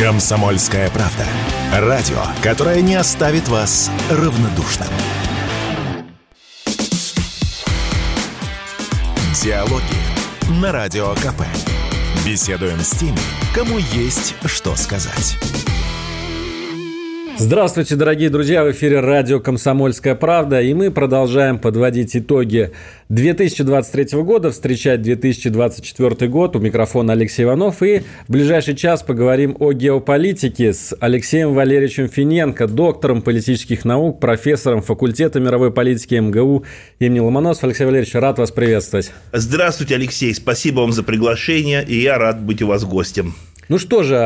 Комсомольская правда. Радио, которое не оставит вас равнодушным. Диалоги на Радио КП. Беседуем с теми, кому есть что сказать. Здравствуйте, дорогие друзья! В эфире радио «Комсомольская правда», и мы продолжаем подводить итоги 2023 года, встречать 2024 год. У микрофона Алексей Иванов, и в ближайший час поговорим о геополитике с Алексеем Валерьевичем Финенко, доктором политических наук, профессором факультета мировой политики МГУ имени Ломоносов. Алексей Валерьевич, рад вас приветствовать. Здравствуйте, Алексей, спасибо вам за приглашение, и я рад быть у вас гостем. Ну что же,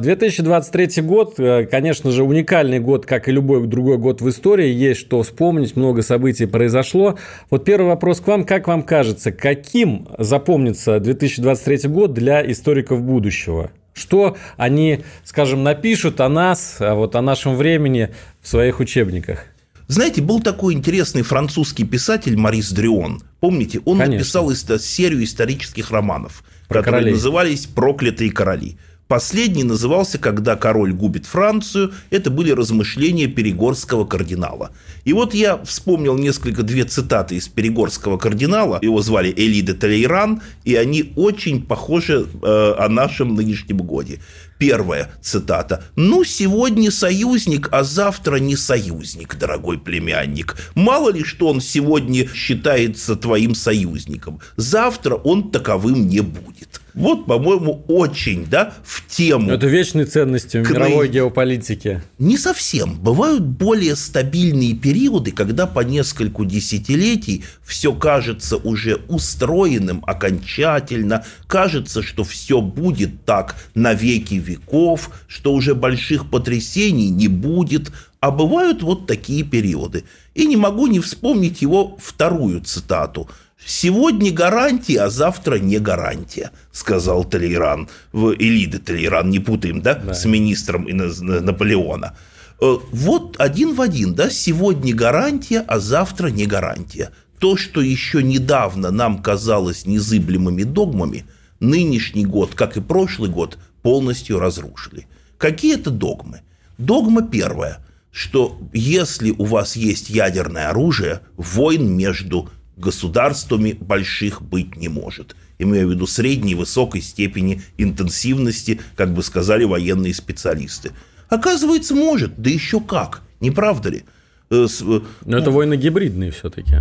2023 а год, э, конечно же, уникальный год, как и любой другой год в истории. Есть что вспомнить, много событий произошло. Вот первый вопрос к вам. Как вам кажется, каким запомнится 2023 год для историков будущего? Что они, скажем, напишут о нас, а вот о нашем времени в своих учебниках? Знаете, был такой интересный французский писатель Марис Дрион. Помните, он Конечно. написал серию исторических романов, Про которые королей. назывались «Проклятые короли». Последний назывался «Когда король губит Францию». Это были размышления перегорского кардинала. И вот я вспомнил несколько две цитаты из перегорского кардинала. Его звали Эли де Толейран, и они очень похожи э, о нашем нынешнем годе. Первая цитата. «Ну, сегодня союзник, а завтра не союзник, дорогой племянник. Мало ли, что он сегодня считается твоим союзником. Завтра он таковым не будет». Вот, по-моему, очень, да, в тему. Это вечные ценности в мировой геополитике. Не совсем. Бывают более стабильные периоды, когда по нескольку десятилетий все кажется уже устроенным окончательно, кажется, что все будет так на веки веков, что уже больших потрясений не будет, а бывают вот такие периоды. И не могу не вспомнить его вторую цитату – «Сегодня гарантия, а завтра не гарантия», – сказал Толейран. Элиды Толейран, не путаем, да, да. с министром Наполеона. Э, вот один в один, да, сегодня гарантия, а завтра не гарантия. То, что еще недавно нам казалось незыблемыми догмами, нынешний год, как и прошлый год, полностью разрушили. Какие это догмы? Догма первая, что если у вас есть ядерное оружие, войн между государствами больших быть не может. Имею в виду средней и высокой степени интенсивности, как бы сказали военные специалисты. Оказывается, может, да еще как, не правда ли? Э, э, Но это войны гибридные все-таки.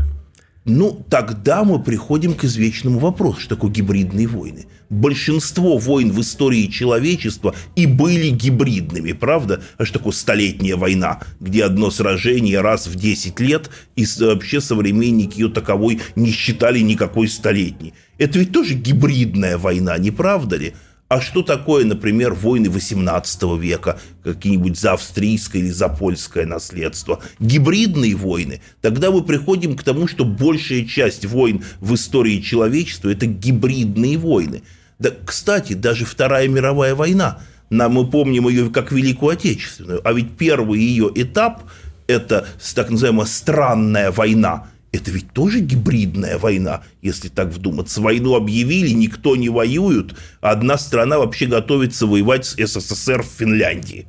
Ну, тогда мы приходим к извечному вопросу, что такое гибридные войны. Большинство войн в истории человечества и были гибридными, правда? А что такое столетняя война, где одно сражение раз в 10 лет, и вообще современники ее таковой не считали никакой столетней. Это ведь тоже гибридная война, не правда ли? А что такое, например, войны XVIII века, какие-нибудь за австрийское или за польское наследство? Гибридные войны. Тогда мы приходим к тому, что большая часть войн в истории человечества – это гибридные войны. Да, кстати, даже Вторая мировая война, нам мы помним ее как Великую Отечественную, а ведь первый ее этап – это так называемая странная война – это ведь тоже гибридная война, если так вдуматься. Войну объявили, никто не воюет, одна страна вообще готовится воевать с СССР в Финляндии.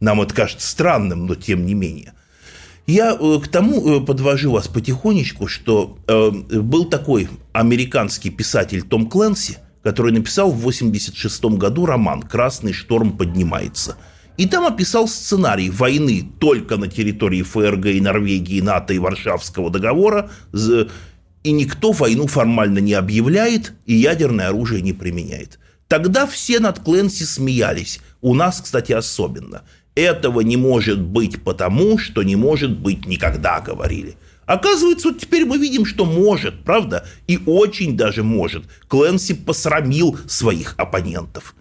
Нам это кажется странным, но тем не менее. Я э, к тому э, подвожу вас потихонечку, что э, был такой американский писатель Том Кленси, который написал в 1986 году роман «Красный шторм поднимается». И там описал сценарий войны только на территории ФРГ и Норвегии, НАТО и Варшавского договора, и никто войну формально не объявляет и ядерное оружие не применяет. Тогда все над Кленси смеялись, у нас, кстати, особенно. Этого не может быть потому, что не может быть никогда, говорили. Оказывается, вот теперь мы видим, что может, правда? И очень даже может. Кленси посрамил своих оппонентов.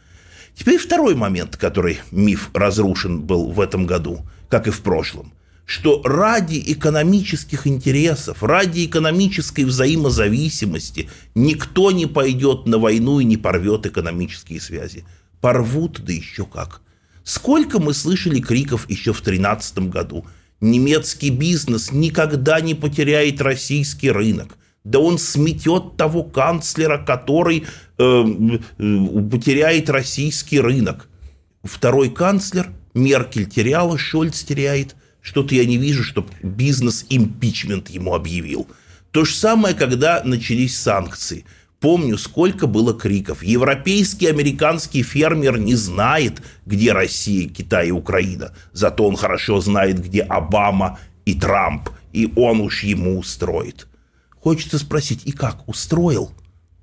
Теперь второй момент, который миф разрушен был в этом году, как и в прошлом, что ради экономических интересов, ради экономической взаимозависимости никто не пойдет на войну и не порвет экономические связи. Порвут, да еще как. Сколько мы слышали криков еще в 2013 году. Немецкий бизнес никогда не потеряет российский рынок – да он сметет того канцлера, который э, э, потеряет российский рынок. второй канцлер, Меркель теряла, Шольц теряет. Что-то я не вижу, чтобы бизнес-импичмент ему объявил. То же самое, когда начались санкции. Помню, сколько было криков. Европейский, американский фермер не знает, где Россия, Китай и Украина. Зато он хорошо знает, где Обама и Трамп. И он уж ему устроит. Хочется спросить, и как, устроил?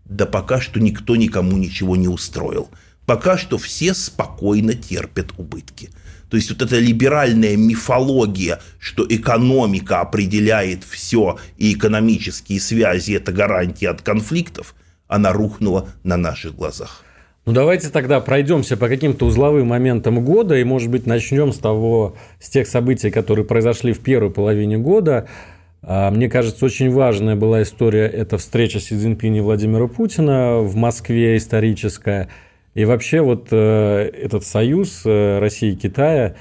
Да пока что никто никому ничего не устроил. Пока что все спокойно терпят убытки. То есть вот эта либеральная мифология, что экономика определяет все и экономические связи – это гарантия от конфликтов, она рухнула на наших глазах. Ну, давайте тогда пройдемся по каким-то узловым моментам года и, может быть, начнем с того, с тех событий, которые произошли в первой половине года. А, мне кажется, очень важная была история – это встреча Си Цзиньпиня и Владимира Путина в Москве историческая. И вообще вот э, этот союз э, России и Китая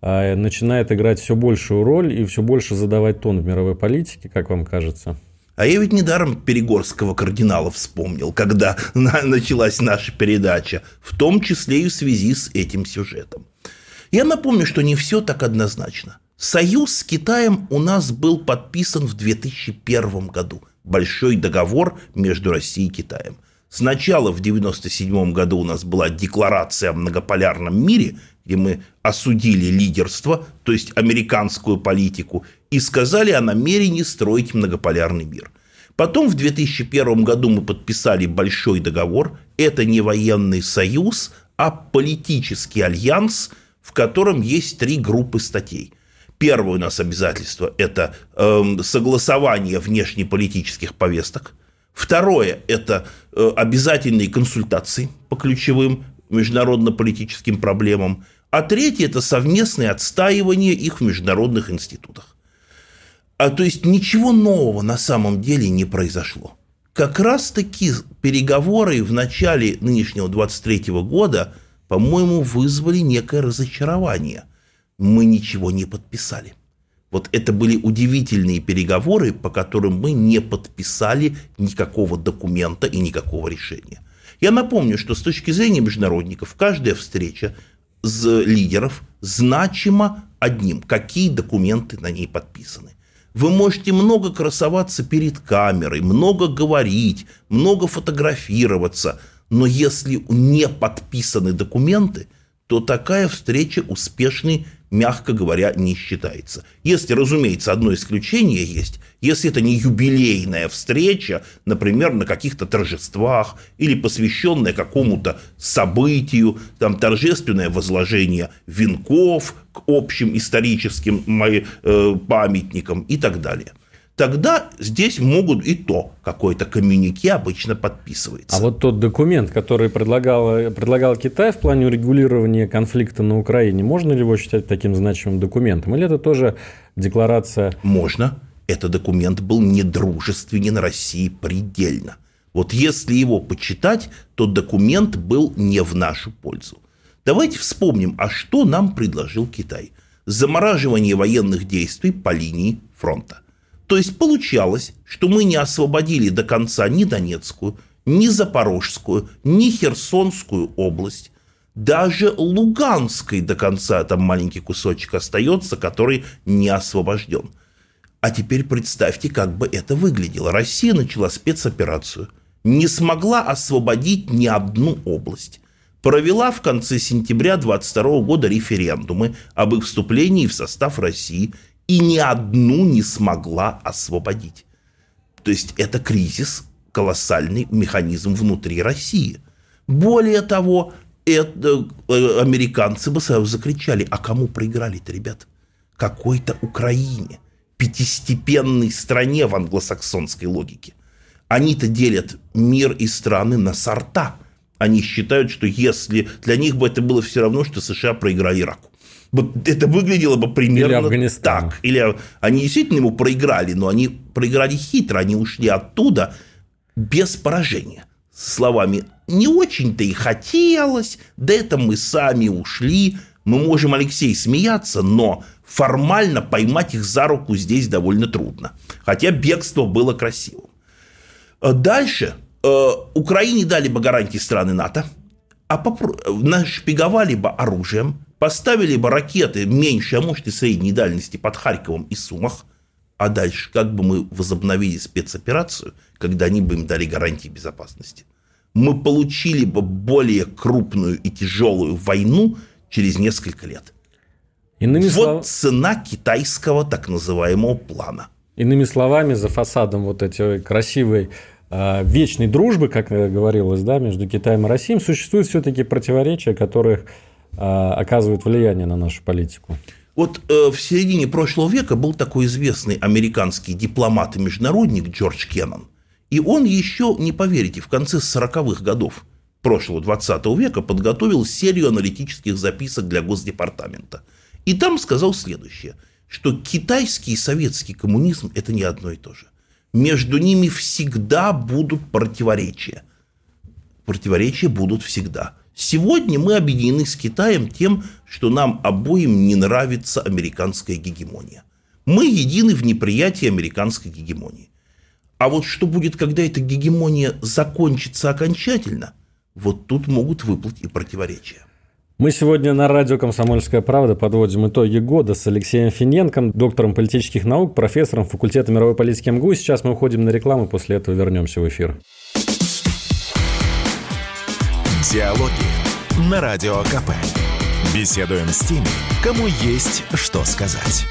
э, начинает играть все большую роль и все больше задавать тон в мировой политике, как вам кажется? А я ведь недаром Перегорского кардинала вспомнил, когда началась наша передача, в том числе и в связи с этим сюжетом. Я напомню, что не все так однозначно – Союз с Китаем у нас был подписан в 2001 году. Большой договор между Россией и Китаем. Сначала в 1997 году у нас была декларация о многополярном мире, где мы осудили лидерство, то есть американскую политику, и сказали о намерении строить многополярный мир. Потом в 2001 году мы подписали большой договор. Это не военный союз, а политический альянс, в котором есть три группы статей. Первое у нас обязательство – это э, согласование внешнеполитических повесток. Второе – это э, обязательные консультации по ключевым международно-политическим проблемам. А третье – это совместное отстаивание их в международных институтах. А то есть ничего нового на самом деле не произошло. Как раз-таки переговоры в начале нынешнего 23 года, по-моему, вызвали некое разочарование – мы ничего не подписали. Вот это были удивительные переговоры, по которым мы не подписали никакого документа и никакого решения. Я напомню, что с точки зрения международников каждая встреча с лидеров значима одним, какие документы на ней подписаны. Вы можете много красоваться перед камерой, много говорить, много фотографироваться, но если не подписаны документы, то такая встреча успешной мягко говоря, не считается. Если, разумеется, одно исключение есть, если это не юбилейная встреча, например, на каких-то торжествах или посвященная какому-то событию, там торжественное возложение венков к общим историческим э, памятникам и так далее – тогда здесь могут и то какое-то коммюнике обычно подписывается. А вот тот документ, который предлагал, предлагал Китай в плане урегулирования конфликта на Украине, можно ли его считать таким значимым документом? Или это тоже декларация? Можно. Этот документ был недружественен России предельно. Вот если его почитать, то документ был не в нашу пользу. Давайте вспомним, а что нам предложил Китай? Замораживание военных действий по линии фронта – то есть получалось, что мы не освободили до конца ни Донецкую, ни Запорожскую, ни Херсонскую область. Даже Луганской до конца там маленький кусочек остается, который не освобожден. А теперь представьте, как бы это выглядело. Россия начала спецоперацию, не смогла освободить ни одну область. Провела в конце сентября 22 года референдумы об их вступлении в состав России – и ни одну не смогла освободить. То есть это кризис, колоссальный механизм внутри России. Более того, это, э, американцы бы сразу закричали, а кому проиграли-то, ребят? Какой-то Украине, пятистепенной стране в англосаксонской логике. Они-то делят мир и страны на сорта. Они считают, что если для них бы это было все равно, что США проиграли Ираку это выглядело бы примерно или так. Или они действительно ему проиграли, но они проиграли хитро, они ушли оттуда без поражения. Словами «не очень-то и хотелось, да это мы сами ушли». Мы можем, Алексей, смеяться, но формально поймать их за руку здесь довольно трудно. Хотя бегство было красивым. Дальше. Э, Украине дали бы гарантии страны НАТО – А попро- нашпиговали бы оружием, поставили бы ракеты меньше, а может и средней дальности под Харьковом и Сумах, а дальше как бы мы возобновили спецоперацию, когда они бы им дали гарантии безопасности? Мы получили бы более крупную и тяжелую войну через несколько лет. Иными вот слов... цена китайского так называемого плана. Иными словами, за фасадом вот этой красивой э, вечной дружбы, как говорилось, да, между Китаем и Россией, существуют все-таки противоречия, которые э, оказывают влияние на нашу политику. Вот э, в середине прошлого века был такой известный американский дипломат и международник Джордж Кеннон. И он еще, не поверите, в конце 40-х годов прошлого 20 века подготовил серию аналитических записок для Госдепартамента. И там сказал следующее, что китайский и советский коммунизм – это не одно и то же. Между ними всегда будут противоречия. Противоречия будут всегда – Сегодня мы объединены с Китаем тем, что нам обоим не нравится американская гегемония. Мы едины в неприятии американской гегемонии. А вот что будет, когда эта гегемония закончится окончательно, вот тут могут выплыть и противоречия. Мы сегодня на радио «Комсомольская правда» подводим итоги года с Алексеем Финенком, доктором политических наук, профессором факультета мировой политики МГУ. Сейчас мы уходим на рекламу, после этого вернемся в эфир. Диалоги на Радио КП. Беседуем с теми, кому есть что сказать.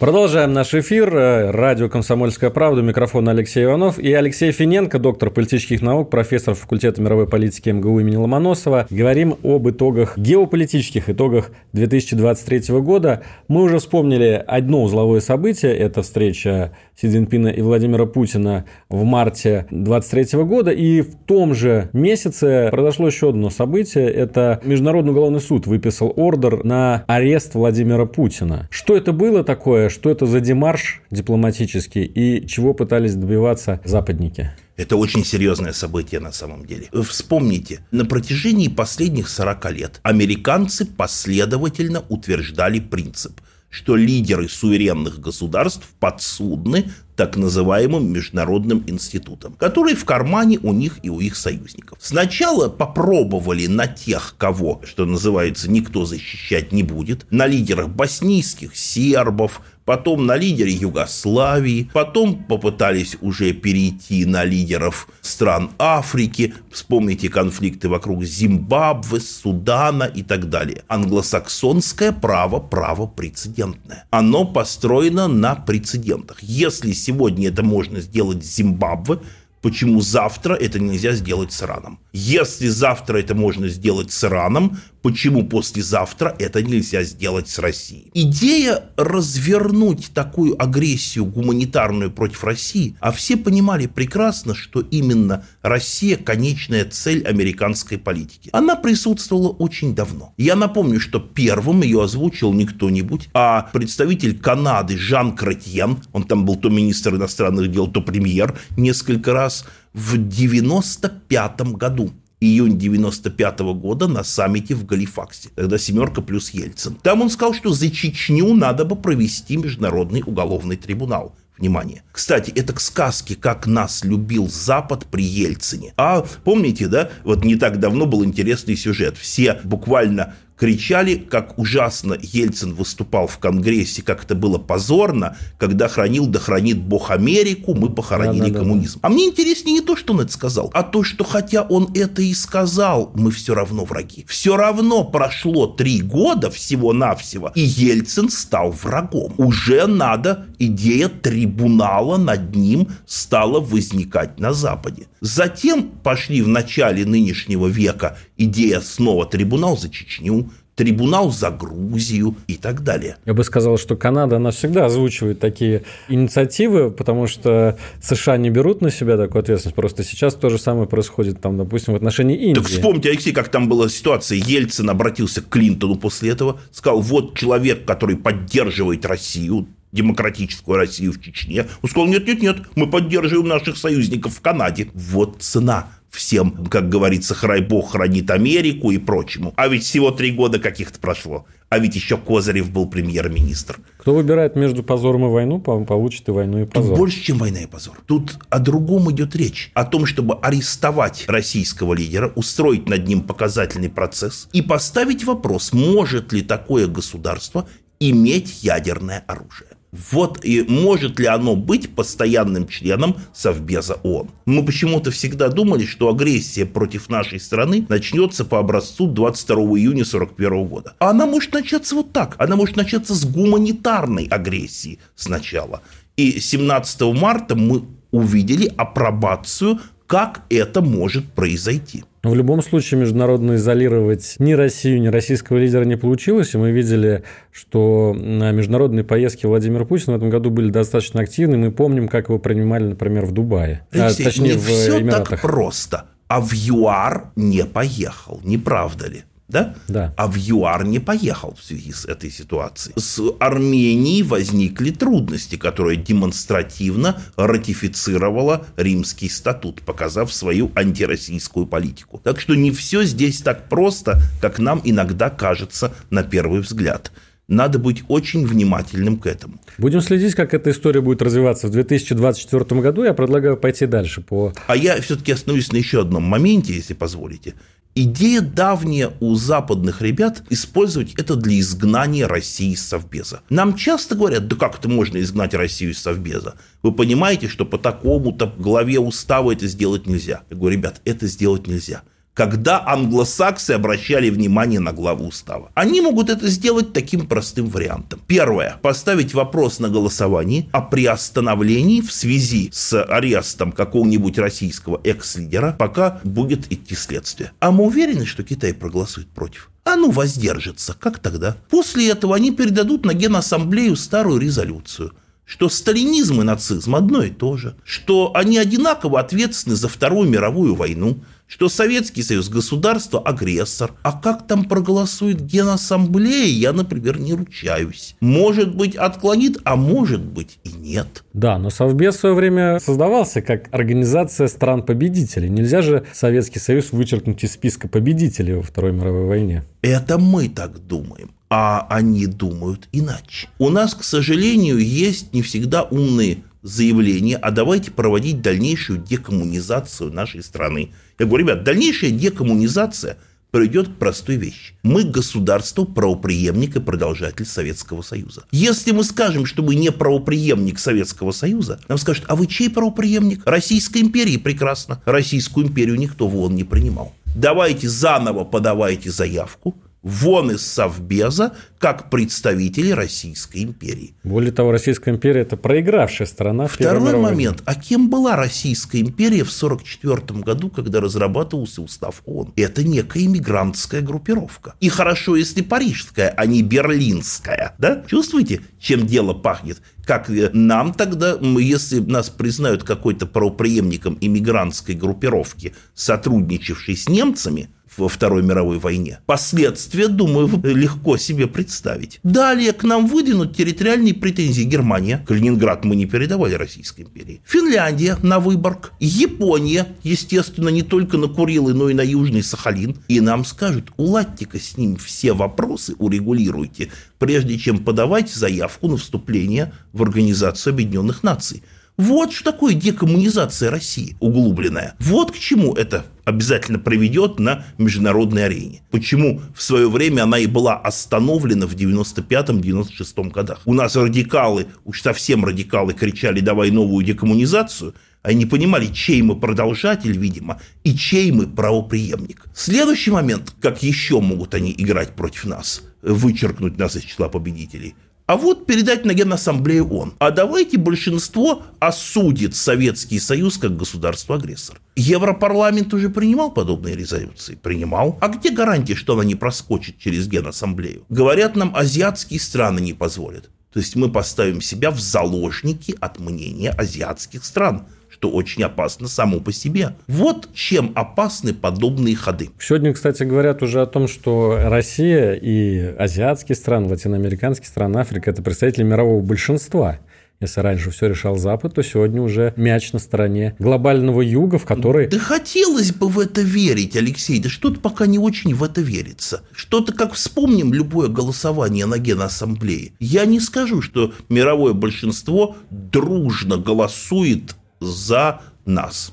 Продолжаем наш эфир. Радио «Комсомольская правда». Микрофон Алексей Иванов и Алексей Финенко, доктор политических наук, профессор факультета мировой политики МГУ имени Ломоносова. Говорим об итогах, геополитических итогах 2023 года. Мы уже вспомнили одно узловое событие. Это встреча Си Цзиньпина и Владимира Путина в марте 2023 года. И в том же месяце произошло еще одно событие. Это Международный уголовный суд выписал ордер на арест Владимира Путина. Что это было такое? что это за демарш дипломатический и чего пытались добиваться западники? Это очень серьезное событие на самом деле. Вспомните, на протяжении последних 40 лет американцы последовательно утверждали принцип – что лидеры суверенных государств подсудны так называемым международным институтам, которые в кармане у них и у их союзников. Сначала попробовали на тех, кого, что называется, никто защищать не будет, на лидерах боснийских сербов, потом на лидере Югославии, потом попытались уже перейти на лидеров стран Африки, вспомните конфликты вокруг Зимбабве, Судана и так далее. Англосаксонское право – право прецедентное. Оно построено на прецедентах. Если сегодня это можно сделать с Зимбабве, почему завтра это нельзя сделать с Ираном. Если завтра это можно сделать с Ираном, почему послезавтра это нельзя сделать с Россией. Идея развернуть такую агрессию гуманитарную против России, а все понимали прекрасно, что именно Россия – конечная цель американской политики. Она присутствовала очень давно. Я напомню, что первым ее озвучил не кто-нибудь, а представитель Канады Жан Кретьен, он там был то министр иностранных дел, то премьер несколько раз, в 95 году июнь 95 -го года на саммите в Галифаксе. Тогда «семерка» плюс Ельцин. Там он сказал, что за Чечню надо бы провести Международный уголовный трибунал. Внимание. Кстати, это к сказке «Как нас любил Запад при Ельцине». А помните, да, вот не так давно был интересный сюжет. Все буквально кричали, как ужасно Ельцин выступал в Конгрессе, как это было позорно, когда хранил да хранит Бог Америку, мы похоронили да, да, коммунизм. Да, да. А мне интереснее не то, что он это сказал, а то, что хотя он это и сказал, мы все равно враги. Все равно прошло три года всего-навсего, и Ельцин стал врагом. Уже надо, идея трибунала над ним стала возникать на Западе. Затем пошли в начале нынешнего века идея снова трибунал за Чечню, трибунал за Грузию и так далее. Я бы сказал, что Канада, она всегда озвучивает такие инициативы, потому что США не берут на себя такую ответственность. Просто сейчас то же самое происходит, там, допустим, в отношении Индии. Так вспомните, Алексей, как там была ситуация. Ельцин обратился к Клинтону после этого, сказал, вот человек, который поддерживает Россию, демократическую Россию в Чечне. Он сказал, нет-нет-нет, мы поддерживаем наших союзников в Канаде. Вот цена всем, как говорится, храй бог хранит Америку и прочему. А ведь всего три года каких-то прошло. А ведь еще Козырев был премьер-министр. Кто выбирает между позором и войну, получит и войну, и позор. Тут больше, чем война и позор. Тут о другом идет речь. О том, чтобы арестовать российского лидера, устроить над ним показательный процесс и поставить вопрос, может ли такое государство иметь ядерное оружие. Вот и может ли оно быть постоянным членом Совбеза ООН? Мы почему-то всегда думали, что агрессия против нашей страны начнется по образцу 22 июня 1941 года. А она может начаться вот так. Она может начаться с гуманитарной агрессии сначала. И 17 марта мы увидели апробацию, как это может произойти. Но в любом случае международно изолировать ни Россию, ни российского лидера не получилось. И мы видели, что на международные поездки Владимира Путина в этом году были достаточно активны. Мы помним, как его принимали, например, в Дубае. Алексей, а, точнее, не в все Эмиратах. так просто. А в ЮАР не поехал, не правда ли? Да? Да. А в ЮАР не поехал в связи с этой ситуацией. С Арменией возникли трудности, которые демонстративно ратифицировала Римский статут, показав свою антироссийскую политику. Так что не все здесь так просто, как нам иногда кажется на первый взгляд. Надо быть очень внимательным к этому. Будем следить, как эта история будет развиваться в 2024 году. Я предлагаю пойти дальше по... А я все-таки остановлюсь на еще одном моменте, если позволите. Идея давняя у западных ребят использовать это для изгнания России из Совбеза. Нам часто говорят, да как это можно изгнать Россию из Совбеза? Вы понимаете, что по такому-то главе устава это сделать нельзя. Я говорю, ребят, это сделать нельзя когда англосаксы обращали внимание на главу устава. Они могут это сделать таким простым вариантом. Первое. Поставить вопрос на голосовании о приостановлении в связи с арестом какого-нибудь российского экс-лидера, пока будет идти следствие. А мы уверены, что Китай проголосует против? А ну воздержится. Как тогда? После этого они передадут на Генассамблею старую резолюцию что сталинизм и нацизм одно и то же, что они одинаково ответственны за Вторую мировую войну, что Советский Союз государство агрессор. А как там проголосует Генассамблея, я, например, не ручаюсь. Может быть, отклонит, а может быть и нет. Да, но Совбез в свое время создавался как организация стран-победителей. Нельзя же Советский Союз вычеркнуть из списка победителей во Второй мировой войне. Это мы так думаем а они думают иначе. У нас, к сожалению, есть не всегда умные заявления, а давайте проводить дальнейшую декоммунизацию нашей страны. Я говорю, ребят, дальнейшая декоммунизация приведет к простой вещи. Мы государство, правоприемник и продолжатель Советского Союза. Если мы скажем, что мы не правоприемник Советского Союза, нам скажут, а вы чей правоприемник? Российской империи прекрасно. Российскую империю никто в ООН не принимал. Давайте заново подавайте заявку, вон из Совбеза как представители Российской империи. Более того, Российская империя – это проигравшая страна. Второй момент. А кем была Российская империя в 1944 году, когда разрабатывался устав ООН? Это некая иммигрантская группировка. И хорошо, если парижская, а не берлинская. Да? Чувствуете, чем дело пахнет? Как нам тогда, если нас признают какой-то правоприемником иммигрантской группировки, сотрудничавшей с немцами – во Второй мировой войне. Последствия, думаю, легко себе представить. Далее к нам выдвинут территориальные претензии Германия. Калининград мы не передавали Российской империи. Финляндия на Выборг. Япония, естественно, не только на Курилы, но и на Южный Сахалин. И нам скажут, уладьте-ка с ним все вопросы, урегулируйте, прежде чем подавать заявку на вступление в Организацию Объединенных Наций. Вот что такое декоммунизация России углубленная. Вот к чему это обязательно приведет на международной арене. Почему в свое время она и была остановлена в 95-96 годах. У нас радикалы, уж совсем радикалы кричали «давай новую декоммунизацию», они не понимали, чей мы продолжатель, видимо, и чей мы правоприемник. Следующий момент, как еще могут они играть против нас, вычеркнуть нас из числа победителей – а вот передать на Генассамблею ООН. А давайте большинство осудит Советский Союз как государство-агрессор. Европарламент уже принимал подобные резолюции? Принимал. А где гарантия, что она не проскочит через Генассамблею? Говорят нам, азиатские страны не позволят. То есть мы поставим себя в заложники от мнения азиатских стран – что очень опасно само по себе. Вот чем опасны подобные ходы. Сегодня, кстати, говорят уже о том, что Россия и азиатские страны, латиноамериканские страны, Африка – это представители мирового большинства. Если раньше все решал Запад, то сегодня уже мяч на стороне глобального юга, в который... Да хотелось бы в это верить, Алексей, да что-то пока не очень в это верится. Что-то, как вспомним любое голосование на Генассамблее. Я не скажу, что мировое большинство дружно голосует за нас.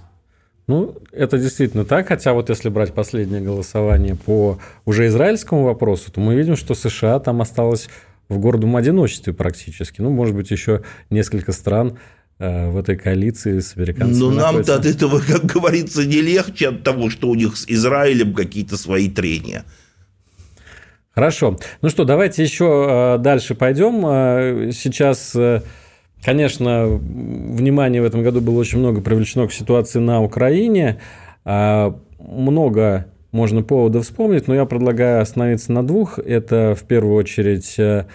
Ну, это действительно так, хотя вот если брать последнее голосование по уже израильскому вопросу, то мы видим, что США там осталось в гордом одиночестве практически. Ну, может быть, еще несколько стран э, в этой коалиции с американцами. Ну, нам-то от этого, как говорится, не легче от того, что у них с Израилем какие-то свои трения. Хорошо. Ну что, давайте еще э, дальше пойдем. Э, сейчас, конечно, внимание в этом году было очень много привлечено к ситуации на Украине. Много можно повода вспомнить, но я предлагаю остановиться на двух. Это в первую очередь э,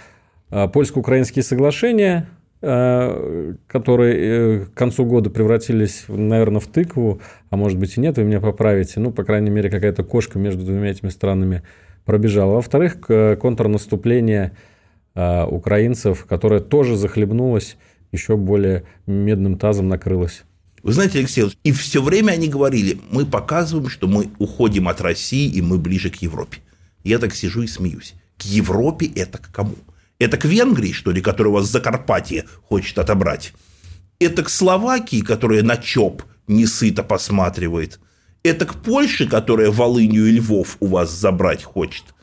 э, польско-украинские соглашения, э, которые к концу года превратились, наверное, в тыкву, а может быть и нет, вы меня поправите. Ну, по крайней мере, какая-то кошка между двумя этими странами пробежала. Во-вторых, контрнаступление украинцев, которое тоже захлебнулось, еще более медным тазом накрылось. Вы знаете, Алексей, и все время они говорили, мы показываем, что мы уходим от России, и мы ближе к Европе. Я так сижу и смеюсь. К Европе это к кому? Это к Венгрии, что ли, которая вас Закарпатье хочет отобрать? Это к Словакии, которая на ЧОП не сыто посматривает? Это к Польше, которая Волынью и Львов у вас забрать хочет?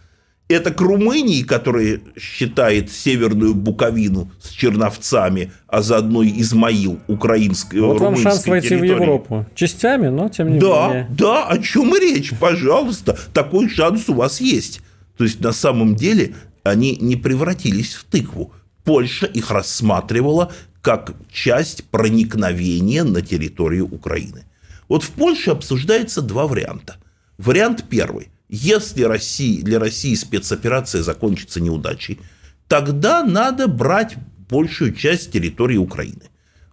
Это к Румынии, которая считает Северную Буковину с Черновцами, а заодно Измаил украинской Вот вам шанс войти территории. в Европу. Частями, но тем не да, менее. Да, о чем и речь, пожалуйста. Такой шанс у вас есть. То есть, на самом деле, они не превратились в тыкву. Польша их рассматривала как часть проникновения на территорию Украины. Вот в Польше обсуждается два варианта. Вариант первый – если России, для России спецоперация закончится неудачей, тогда надо брать большую часть территории Украины,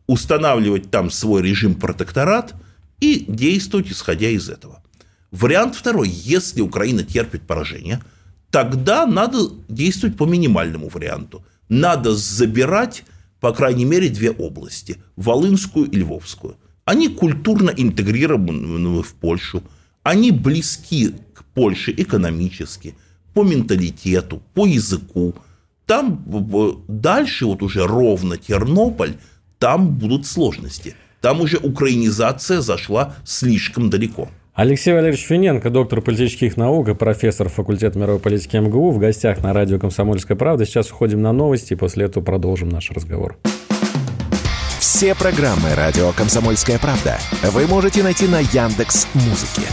устанавливать там свой режим протекторат и действовать исходя из этого. Вариант второй. Если Украина терпит поражение, тогда надо действовать по минимальному варианту. Надо забирать, по крайней мере, две области – Волынскую и Львовскую. Они культурно интегрированы в Польшу, они близки Польши экономически, по менталитету, по языку. Там дальше вот уже ровно Тернополь, там будут сложности. Там уже украинизация зашла слишком далеко. Алексей Валерьевич Финенко, доктор политических наук и профессор факультета мировой политики МГУ в гостях на радио «Комсомольская правда». Сейчас уходим на новости и после этого продолжим наш разговор. Все программы радио «Комсомольская правда» вы можете найти на Яндекс Музыке.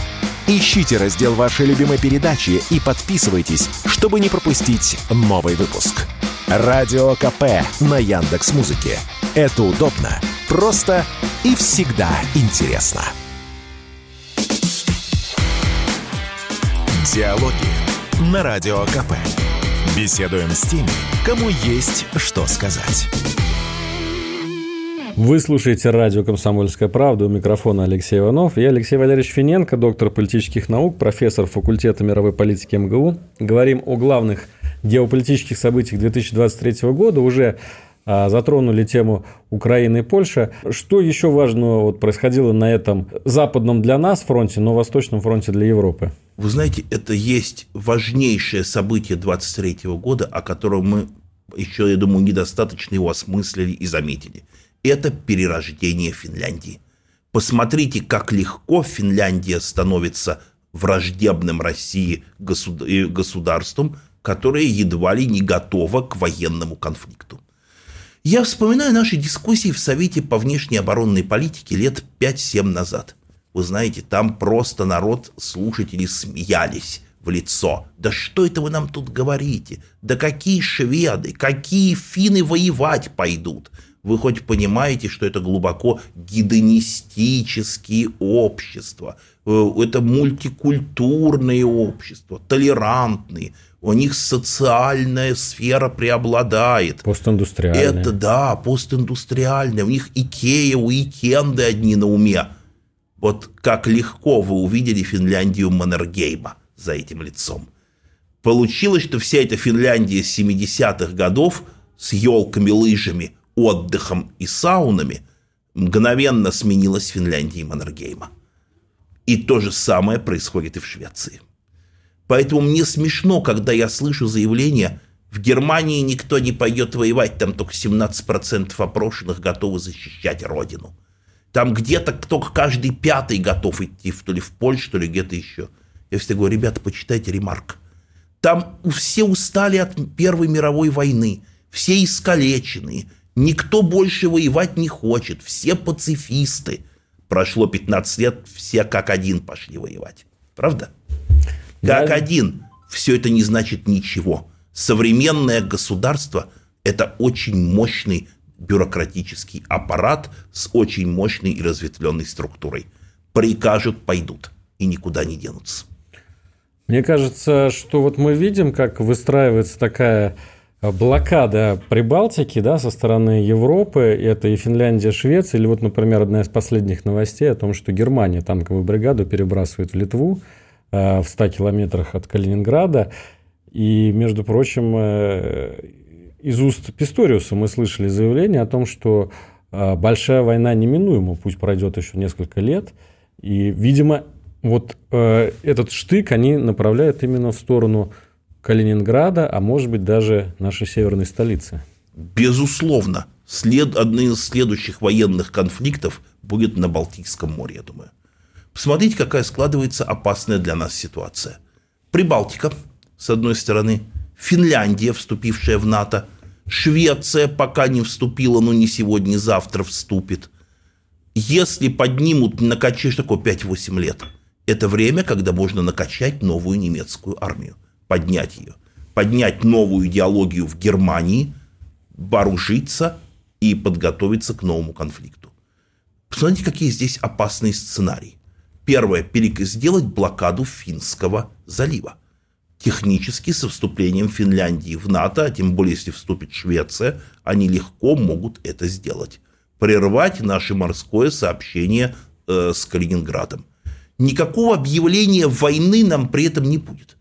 Ищите раздел вашей любимой передачи и подписывайтесь, чтобы не пропустить новый выпуск. Радио КП на Яндекс Музыке. Это удобно, просто и всегда интересно. Диалоги на Радио КП. Беседуем с теми, кому есть что сказать. Вы слушаете радио «Комсомольская правда». У микрофона Алексей Иванов. Я Алексей Валерьевич Финенко, доктор политических наук, профессор факультета мировой политики МГУ. Говорим о главных геополитических событиях 2023 года. Уже а, затронули тему Украины и Польши. Что еще важного вот происходило на этом западном для нас фронте, но восточном фронте для Европы? Вы знаете, это есть важнейшее событие 2023 года, о котором мы еще, я думаю, недостаточно его осмыслили и заметили – это перерождение Финляндии. Посмотрите, как легко Финляндия становится враждебным России государством, которое едва ли не готово к военному конфликту. Я вспоминаю наши дискуссии в Совете по внешней оборонной политике лет 5-7 назад. Вы знаете, там просто народ, слушатели смеялись в лицо. Да что это вы нам тут говорите? Да какие шведы, какие финны воевать пойдут? Вы хоть понимаете, что это глубоко гедонистические общества, э, это мультикультурные общества, толерантные, у них социальная сфера преобладает. Постиндустриальная. Это, да, постиндустриальная. У них Икея, уикенды одни на уме. Вот как легко вы увидели Финляндию Маннергейма за этим лицом. Получилось, что вся эта Финляндия 70-х годов с елками, лыжами, отдыхом и саунами мгновенно сменилась Финляндией Маннергейма. И то же самое происходит и в Швеции. Поэтому мне смешно, когда я слышу заявление в Германии никто не пойдет воевать, там только 17% опрошенных готовы защищать родину. Там где-то только каждый пятый готов идти, то ли в Польшу, то ли где-то еще. Я всегда говорю, ребята, почитайте ремарк. Там все устали от Первой мировой войны, все искалеченные, никто больше воевать не хочет, все пацифисты. Прошло 15 лет, все как один пошли воевать. Правда? Как да. один. Все это не значит ничего. Современное государство – это очень мощный бюрократический аппарат с очень мощной и разветвленной структурой. Прикажут – пойдут и никуда не денутся. Мне кажется, что вот мы видим, как выстраивается такая блокада Прибалтики да, со стороны Европы, это и Финляндия, Швеция, или вот, например, одна из последних новостей о том, что Германия танковую бригаду перебрасывает в Литву э, в 100 километрах от Калининграда. И, между прочим, э, из уст Писториуса мы слышали заявление о том, что э, большая война неминуема, пусть пройдет еще несколько лет. И, видимо, вот э, этот штык они направляют именно в сторону Калининграда, а может быть даже нашей северной столицы. Безусловно. След, одним из следующих военных конфликтов будет на Балтийском море, я думаю. Посмотрите, какая складывается опасная для нас ситуация. Прибалтика, с одной стороны, Финляндия, вступившая в НАТО, Швеция пока не вступила, но не сегодня, не завтра вступит. Если поднимут, накачать, что такое 5-8 лет – это время, когда можно накачать новую немецкую армию, поднять ее, поднять новую идеологию в Германии, вооружиться и подготовиться к новому конфликту. Посмотрите, какие здесь опасные сценарии. Первое – сделать блокаду Финского залива. Технически со вступлением Финляндии в НАТО, а тем более если вступит Швеция, они легко могут это сделать. Прервать наше морское сообщение э, с Калининградом никакого объявления войны нам при этом не будет.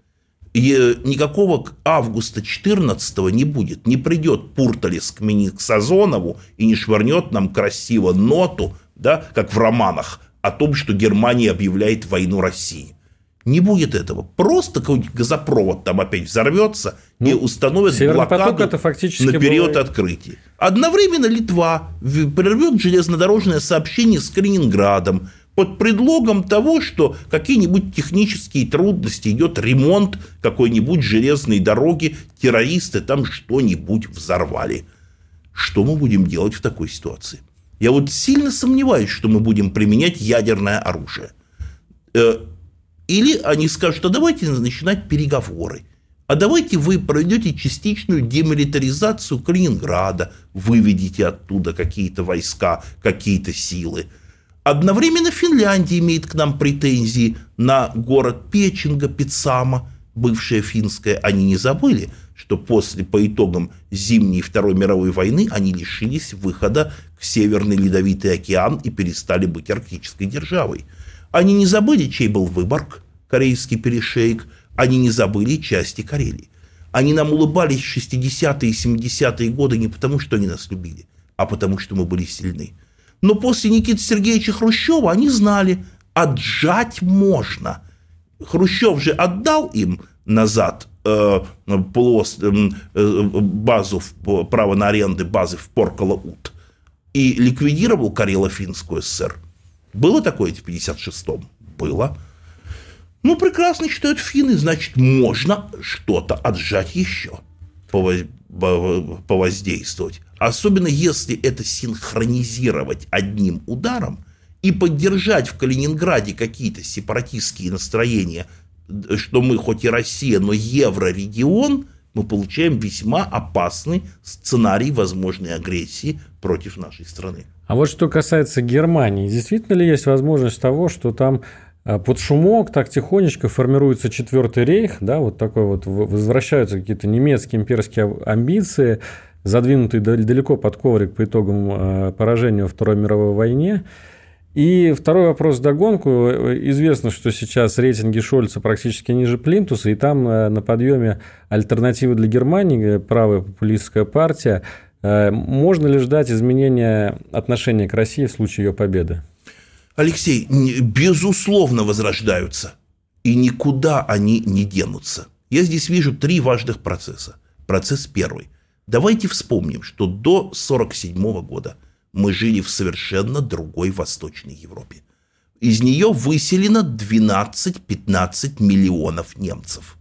И э, никакого августа 14 не будет. Не придет Пурталис к, к Сазонову и не швырнет нам красиво ноту, да, как в романах, о том, что Германия объявляет войну России. Не будет этого. Просто какой-нибудь газопровод там опять взорвется ну, и установят блокаду это фактически на период было... открытия. Одновременно Литва прервет железнодорожное сообщение с Калининградом, под предлогом того, что какие-нибудь технические трудности, идет ремонт какой-нибудь железной дороги, террористы там что-нибудь взорвали. Что мы будем делать в такой ситуации? Я вот сильно сомневаюсь, что мы будем применять ядерное оружие. Э, или они скажут, а давайте начинать переговоры. А давайте вы пройдете частичную демилитаризацию Калининграда, выведите оттуда какие-то войска, какие-то силы – Одновременно Финляндия имеет к нам претензии на город Печенга, Пицама, бывшая финская. Они не забыли, что после, по итогам Зимней Второй мировой войны они лишились выхода в Северный Ледовитый океан и перестали быть арктической державой. Они не забыли, чей был Выборг, корейский перешейк. Они не забыли части Карелии. Они нам улыбались в 60-е и 70-е годы не потому, что они нас любили, а потому, что мы были сильны. Но после Никиты Сергеевича Хрущева они знали, отжать можно. Хрущев же отдал им назад э, э, э, базу, право на аренды базы в Поркало-Ут и ликвидировал Карело-Финскую ССР. Было такое в 56-м? Было. Ну, прекрасно считают финны, значит, можно что-то отжать еще, повоздействовать. Особенно если это синхронизировать одним ударом и поддержать в Калининграде какие-то сепаратистские настроения, что мы хоть и Россия, но еврорегион, мы получаем весьма опасный сценарий возможной агрессии против нашей страны. А вот что касается Германии, действительно ли есть возможность того, что там а, под шумок так тихонечко формируется четвертый рейх, да, вот такой вот возвращаются какие-то немецкие имперские амбиции, задвинутый далеко под коврик по итогам э, поражения во Второй мировой войне. И второй вопрос догонку. Известно, что сейчас рейтинги Шольца практически ниже Плинтуса, и там э, на подъеме альтернативы для Германии, правая популистская партия, Э, можно ли ждать изменения отношения к России в случае ее победы? Алексей, безусловно, возрождаются. И никуда они не денутся. Я здесь вижу три важных процесса. Процесс первый. Давайте вспомним, что до 1947 года мы жили в совершенно другой Восточной Европе. Из нее выселено 12-15 миллионов немцев.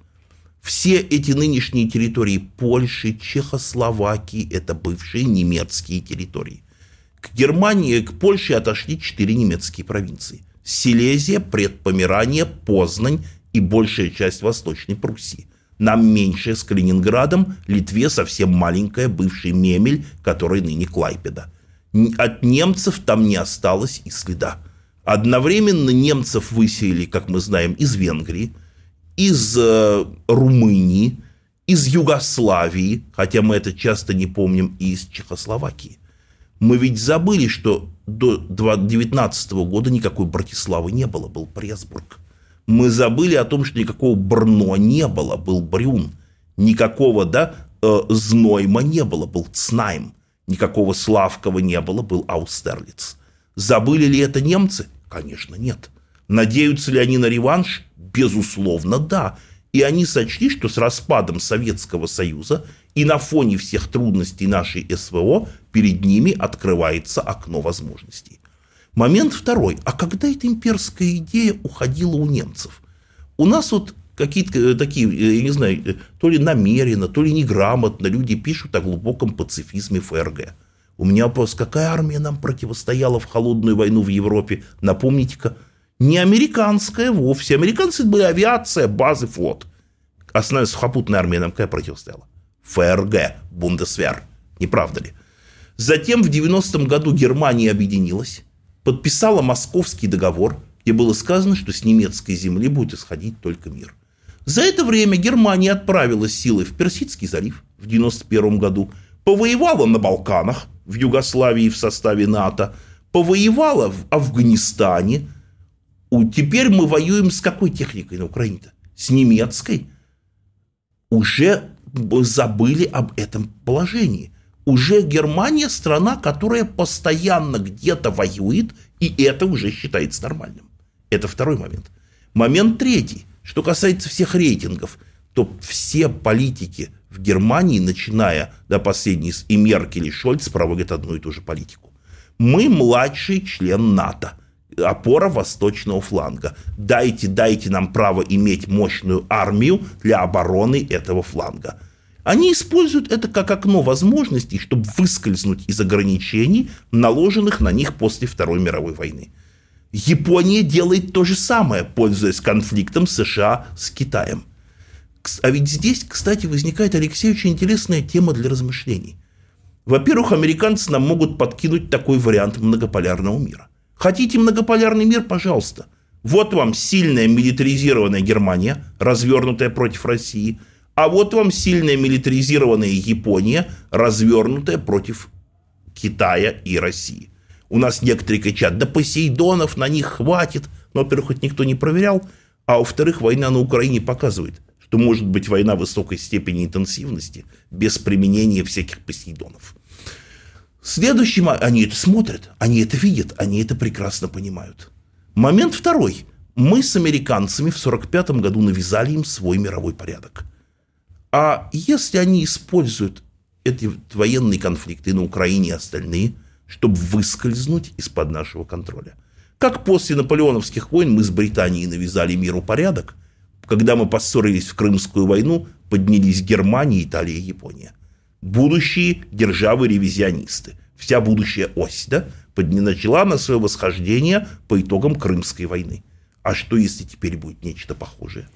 Все эти нынешние территории Польши, Чехословакии – это бывшие немецкие территории. К Германии, к Польше отошли четыре немецкие провинции. Силезия, Предпомерания, Познань и большая часть Восточной Пруссии. Нам меньше с Калининградом, Литве совсем маленькая бывший Мемель, который ныне Клайпеда. От немцев там не осталось и следа. Одновременно немцев выселили, как мы знаем, из Венгрии, из э, Румынии, из Югославии, хотя мы это часто не помним, и из Чехословакии. Мы ведь забыли, что до 19 года никакой Братиславы не было, был Пресбург. Мы забыли о том, что никакого Брно не было, был Брюн. Никакого, да, э, Знойма не было, был Цнайм. Никакого Славкова не было, был Аустерлиц. Забыли ли это немцы? Конечно, нет. Надеются ли они на реванш? Безусловно, да. И они сочли, что с распадом Советского Союза и на фоне всех трудностей нашей СВО перед ними открывается окно возможностей. Момент второй. А когда эта имперская идея уходила у немцев? У нас вот какие-то э, такие, э, я не знаю, э, то ли намеренно, то ли неграмотно люди пишут о глубоком пацифизме ФРГ. У меня вопрос, какая армия нам противостояла в холодную войну в Европе? Напомните-ка, не американская вовсе. Американцы были авиация, базы, флот. Основная сухопутная армия нам какая противостояла? ФРГ, Бундесвер. Не правда ли? Затем в 90-м году Германия объединилась подписала Московский договор, где было сказано, что с немецкой земли будет исходить только мир. За это время Германия отправила силы в Персидский залив в 1991 году, повоевала на Балканах, в Югославии в составе НАТО, повоевала в Афганистане. Теперь мы воюем с какой техникой на Украине-то? С немецкой. Уже забыли об этом положении уже Германия страна, которая постоянно где-то воюет, и это уже считается нормальным. Это второй момент. Момент третий. Что касается всех рейтингов, то все политики в Германии, начиная до последней и Меркель, и Шольц, проводят одну и ту же политику. Мы младший член НАТО, опора восточного фланга. Дайте, дайте нам право иметь мощную армию для обороны этого фланга. Они используют это как окно возможностей, чтобы выскользнуть из ограничений, наложенных на них после Второй мировой войны. Япония делает то же самое, пользуясь конфликтом США с Китаем. А ведь здесь, кстати, возникает, Алексей, очень интересная тема для размышлений. Во-первых, американцы нам могут подкинуть такой вариант многополярного мира. Хотите многополярный мир? Пожалуйста. Вот вам сильная милитаризированная Германия, развернутая против России – а вот вам сильная милитаризированная Япония, развернутая против Китая и России. У нас некоторые кричат, да Посейдонов на них хватит. Но, во-первых, хоть никто не проверял, а во-вторых, война на Украине показывает, что может быть война высокой степени интенсивности без применения всяких Посейдонов. Следующим, они это смотрят, они это видят, они это прекрасно понимают. Момент второй. Мы с американцами в 1945 году навязали им свой мировой порядок – а если они используют эти военные конфликты на Украине и остальные, чтобы выскользнуть из-под нашего контроля? Как после наполеоновских войн мы с Британией навязали миру порядок, когда мы поссорились в Крымскую войну, поднялись Германия, Италия Япония. Будущие державы-ревизионисты. Вся будущая ось, да, начала на свое восхождение по итогам Крымской войны. А что, если теперь будет нечто похожее?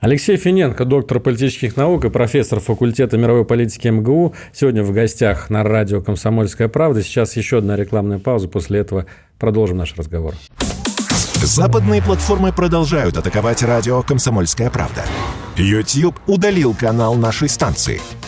Алексей Финенко, доктор политических наук и профессор факультета мировой политики МГУ. Сегодня в гостях на радио «Комсомольская правда». Сейчас еще одна рекламная пауза. После этого продолжим наш разговор. Западные платформы продолжают атаковать радио «Комсомольская правда». YouTube удалил канал нашей станции –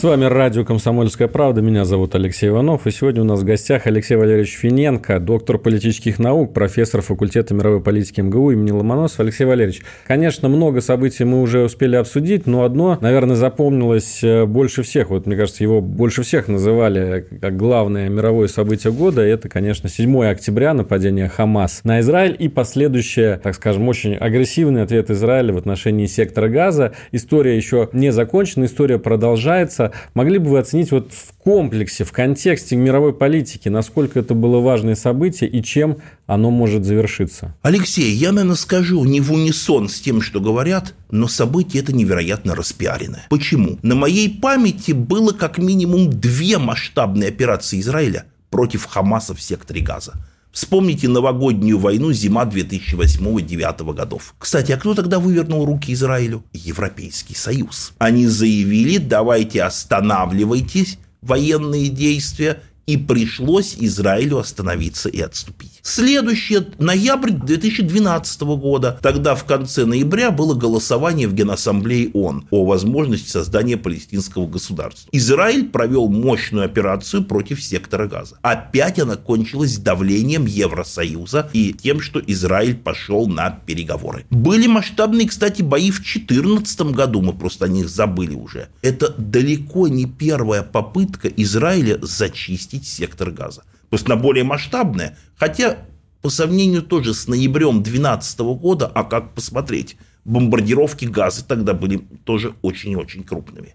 С вами радио «Комсомольская правда». Меня зовут Алексей Иванов. И сегодня у нас в гостях Алексей Валерьевич Финенко, доктор политических наук, профессор факультета мировой политики МГУ имени Ломоносова. Алексей Валерьевич, конечно, много событий мы уже успели обсудить, но одно, наверное, запомнилось э, больше всех. Вот, мне кажется, его больше всех называли как главное мировое событие года. Это, конечно, 7 октября, нападение Хамас на Израиль и последующее, так скажем, очень агрессивный ответ Израиля в отношении сектора газа. История еще не закончена, история продолжается. Могли бы вы оценить вот в комплексе, в контексте мировой политики, насколько это было важное событие и чем оно может завершиться? Алексей, я, наверное, скажу не в унисон с тем, что говорят, но событие это невероятно распиаренное. Почему? На моей памяти было как минимум две масштабные операции Израиля против Хамаса в секторе Газа. Вспомните новогоднюю войну зима 2008-2009 годов. Кстати, а кто тогда вывернул руки Израилю? Европейский Союз. Они заявили, давайте останавливайтесь, военные действия, и пришлось Израилю остановиться и отступить. Следующее, ноябрь 2012 года. Тогда в конце ноября было голосование в Генассамблее ООН о возможности создания палестинского государства. Израиль провел мощную операцию против сектора газа. Опять она кончилась давлением Евросоюза и тем, что Израиль пошел на переговоры. Были масштабные, кстати, бои в 2014 году, мы просто о них забыли уже. Это далеко не первая попытка Израиля зачистить сектор газа просто на более масштабное, хотя по сравнению тоже с ноябрем 2012 года, а как посмотреть, бомбардировки газа тогда были тоже очень-очень крупными.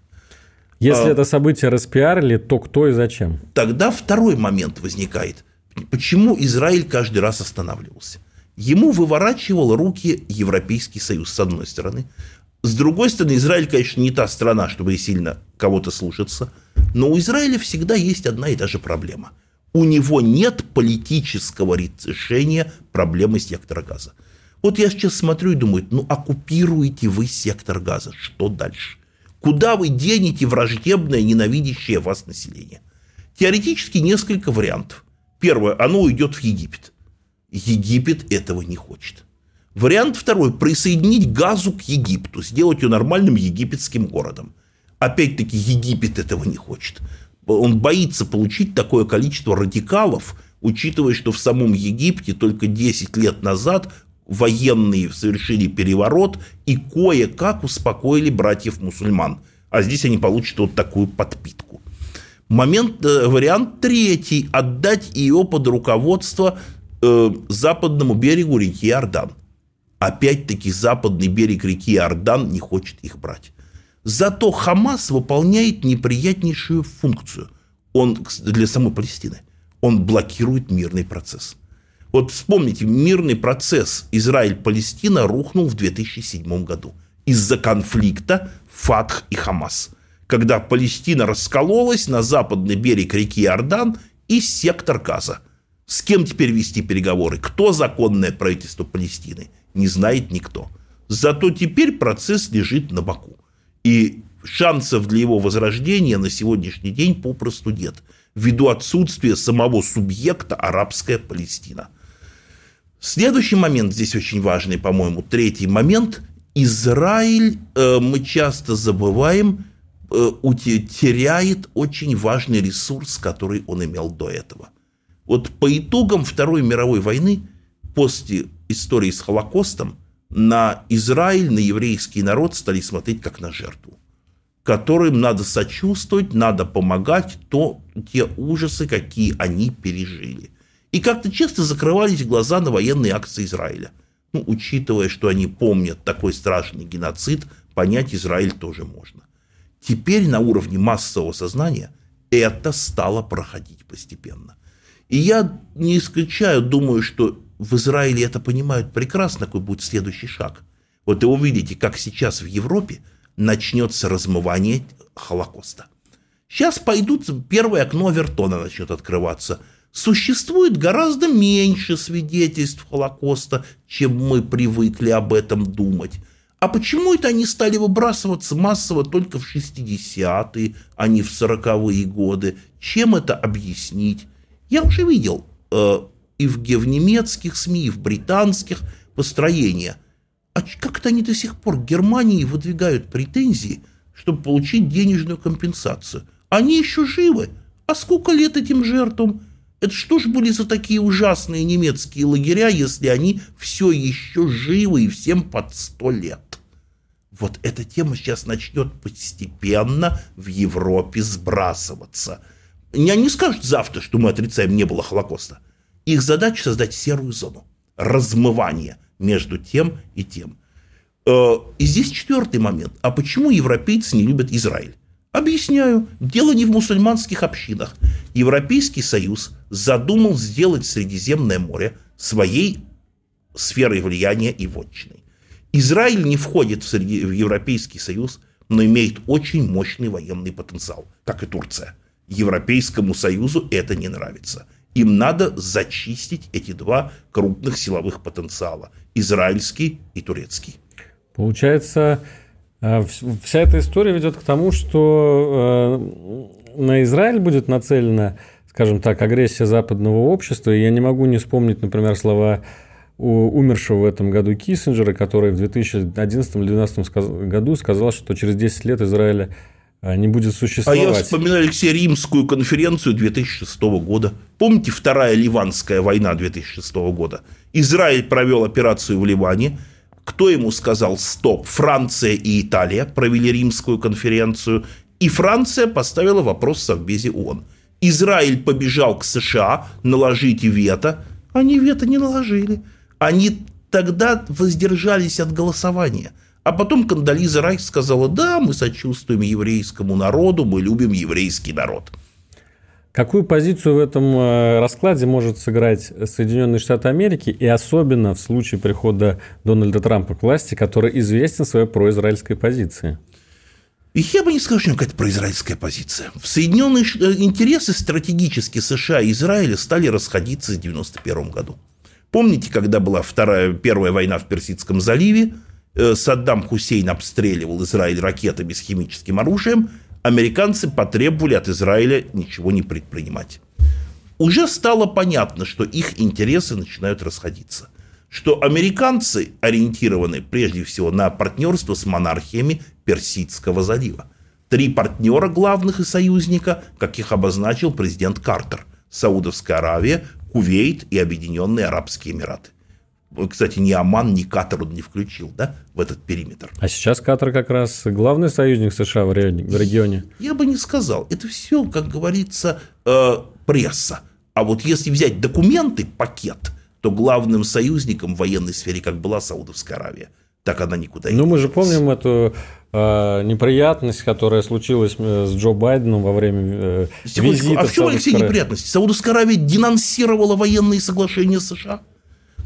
Если а, это событие распиарили, то кто и зачем? Тогда второй момент возникает. Почему Израиль каждый раз останавливался? Ему выворачивал руки Европейский Союз, с одной стороны. С другой стороны, Израиль, конечно, не та страна, чтобы сильно кого-то слушаться. Но у Израиля всегда есть одна и та же проблема – у него нет политического решения проблемы сектора газа. Вот я сейчас смотрю и думаю, ну оккупируете вы сектор газа, что дальше? Куда вы денете враждебное, ненавидящее вас население? Теоретически несколько вариантов. Первое, оно уйдет в Египет. Египет этого не хочет. Вариант второй – присоединить газу к Египту, сделать ее нормальным египетским городом. Опять-таки Египет этого не хочет он боится получить такое количество радикалов, учитывая, что в самом Египте только 10 лет назад военные совершили переворот и кое-как успокоили братьев-мусульман. А здесь они получат вот такую подпитку. Момент, э, вариант третий – отдать ее под руководство э, западному берегу реки Иордан. Опять-таки западный берег реки Иордан не хочет их брать. Зато Хамас выполняет неприятнейшую функцию он, для самой Палестины. Он блокирует мирный процесс. Вот вспомните, мирный процесс Израиль-Палестина рухнул в 2007 году из-за конфликта Фатх и Хамас, когда Палестина раскололась на западный берег реки Иордан и сектор Газа. С кем теперь вести переговоры? Кто законное правительство Палестины? Не знает никто. Зато теперь процесс лежит на боку. И шансов для его возрождения на сегодняшний день попросту нет, ввиду отсутствия самого субъекта арабская Палестина. Следующий момент здесь очень важный, по-моему, третий момент. Израиль, э, мы часто забываем, э, теряет очень важный ресурс, который он имел до этого. Вот по итогам Второй мировой войны, после истории с Холокостом, на Израиль, на еврейский народ стали смотреть как на жертву, которым надо сочувствовать, надо помогать, то те ужасы, какие они пережили. И как-то часто закрывались глаза на военные акции Израиля. Ну, учитывая, что они помнят такой страшный геноцид, понять Израиль тоже можно. Теперь на уровне массового сознания это стало проходить постепенно. И я не исключаю, думаю, что в Израиле это понимают прекрасно, какой будет следующий шаг. Вот и увидите, как сейчас в Европе начнется размывание Холокоста. Сейчас пойдут, первое окно Авертона начнет открываться. Существует гораздо меньше свидетельств Холокоста, чем мы привыкли об этом думать. А почему это они стали выбрасываться массово только в 60-е, а не в 40-е годы? Чем это объяснить? Я уже видел э, и в, немецких СМИ, и в британских построения. А как-то они до сих пор Германии выдвигают претензии, чтобы получить денежную компенсацию. Они еще живы. А сколько лет этим жертвам? Это что ж были за такие ужасные немецкие лагеря, если они все еще живы и всем под сто лет? Вот эта тема сейчас начнет постепенно в Европе сбрасываться. Не Они скажут завтра, что мы отрицаем, не было Холокоста. Их задача создать серую зону, размывание между тем и тем. Э, и здесь четвертый момент. А почему европейцы не любят Израиль? Объясняю. Дело не в мусульманских общинах. Европейский Союз задумал сделать Средиземное море своей сферой влияния и вотчиной. Израиль не входит в, среди, в Европейский Союз, но имеет очень мощный военный потенциал, как и Турция. Европейскому Союзу это не нравится. Им надо зачистить эти два крупных силовых потенциала – израильский и турецкий. Получается, э, вся эта история ведет к тому, что э, на Израиль будет нацелена, скажем так, агрессия западного общества. И я не могу не вспомнить, например, слова умершего в этом году Киссинджера, который в 2011 или 2012 году сказал, что через 10 лет Израиля не будет существовать. А я вспоминаю, Алексей, Римскую конференцию 2006 года. Помните Вторая Ливанская война 2006 года? Израиль провел операцию в Ливане. Кто ему сказал «стоп»? Франция и Италия провели Римскую конференцию. И Франция поставила вопрос в Совбезе ООН. Израиль побежал к США наложить вето. Они вето не наложили. Они тогда воздержались от голосования – а потом Кандализа Райс сказала, да, мы сочувствуем еврейскому народу, мы любим еврейский народ. Какую позицию в этом э, раскладе может сыграть Соединенные Штаты Америки, и особенно в случае прихода Дональда Трампа к власти, который известен своей произраильской позицией? Я бы не сказал, что какая-то произраильская позиция. В Соединенные э, интересы стратегически США и Израиля стали расходиться в 1991 году. Помните, когда была вторая, первая война в Персидском заливе, Саддам Хусейн обстреливал Израиль ракетами с химическим оружием, американцы потребовали от Израиля ничего не предпринимать. Уже стало понятно, что их интересы начинают расходиться. Что американцы ориентированы прежде всего на партнерство с монархиями Персидского залива. Три партнера главных и союзника, как их обозначил президент Картер. Саудовская Аравия, Кувейт и Объединенные Арабские Эмираты. Кстати, ни Оман, ни Катар он не включил, да, в этот периметр. А сейчас Катар как раз главный союзник США в регионе. Я бы не сказал. Это все, как говорится, э, пресса. А вот если взять документы, пакет, то главным союзником в военной сфере, как была Саудовская Аравия, так она никуда не Ну, мы же помним эту э, неприятность, которая случилась э, с Джо Байденом во время э, визита А в чем, Алексей, неприятность? Саудовская Аравия денонсировала военные соглашения США?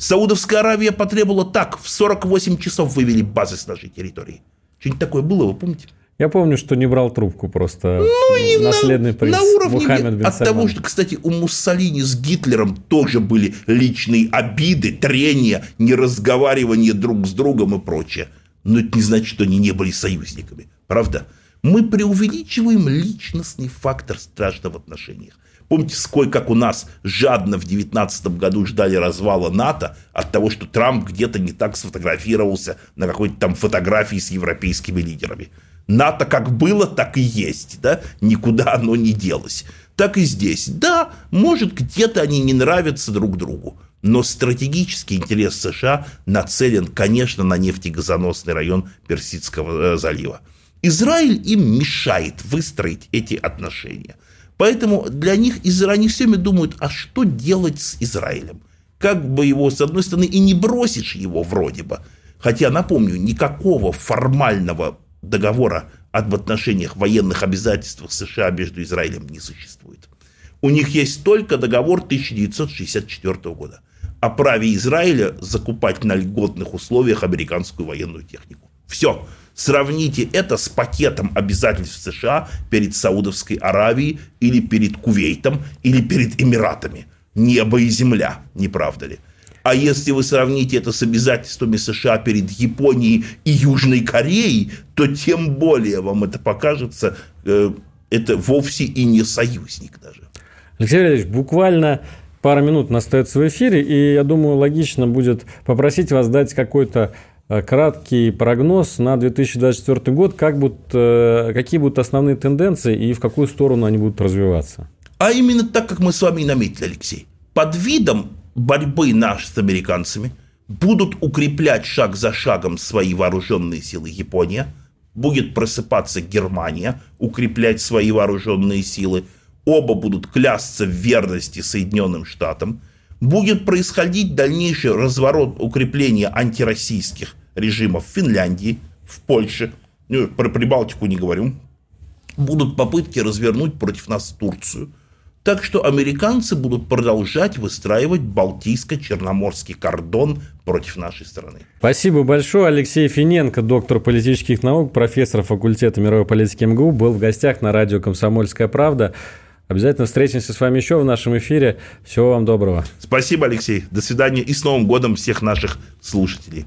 Саудовская Аравия потребовала так, в 48 часов вывели базы с нашей территории. Что-нибудь такое было, вы помните? Я помню, что не брал трубку просто ну, наследный принц на уровне Мухаммед бин От того, что, кстати, у Муссолини с Гитлером тоже были личные обиды, трения, неразговаривание друг с другом и прочее. Но это не значит, что они не были союзниками. Правда? Мы преувеличиваем личностный фактор страшно в отношениях. Помните, сколько, как у нас жадно в 2019 году ждали развала НАТО от того, что Трамп где-то не так сфотографировался на какой-то там фотографии с европейскими лидерами. НАТО как было, так и есть, да, никуда оно не делось. Так и здесь. Да, может, где-то они не нравятся друг другу, но стратегический интерес США нацелен, конечно, на нефтегазоносный район Персидского э, залива. Израиль им мешает выстроить эти отношения – Поэтому для них они всеми думают, а что делать с Израилем? Как бы его, с одной стороны, и не бросишь его вроде бы. Хотя, напомню, никакого формального договора об отношениях военных обязательствах США между Израилем не существует. У них есть только договор 1964 года. о праве Израиля закупать на льготных условиях американскую военную технику. Все. Сравните это с пакетом обязательств США перед Саудовской Аравией или перед Кувейтом или перед Эмиратами. Небо и земля, не правда ли? А если вы сравните это с обязательствами США перед Японией и Южной Кореей, то тем более вам это покажется, э, это вовсе и не союзник даже. Алексей Валерьевич, буквально пара минут остается в эфире, и я думаю, логично будет попросить вас дать какой-то краткий прогноз на 2024 год, как будут, э, какие будут основные тенденции и в какую сторону они будут развиваться. А именно так, как мы с вами и наметили, Алексей. Под видом борьбы наш с американцами будут укреплять шаг за шагом свои вооруженные силы Япония, будет просыпаться Германия, укреплять свои вооруженные силы – оба будут клясться в верности Соединенным Штатам, будет происходить дальнейший разворот укрепления антироссийских режимов в Финляндии, в Польше, ну, про Прибалтику не говорю, будут попытки развернуть против нас Турцию. Так что американцы будут продолжать выстраивать Балтийско-Черноморский кордон против нашей страны. Спасибо большое. Алексей Финенко, доктор политических наук, профессор факультета мировой политики МГУ, был в гостях на радио «Комсомольская правда». Обязательно встретимся с вами еще в нашем эфире. Всего вам доброго. Спасибо, Алексей. До свидания и с Новым годом всех наших слушателей.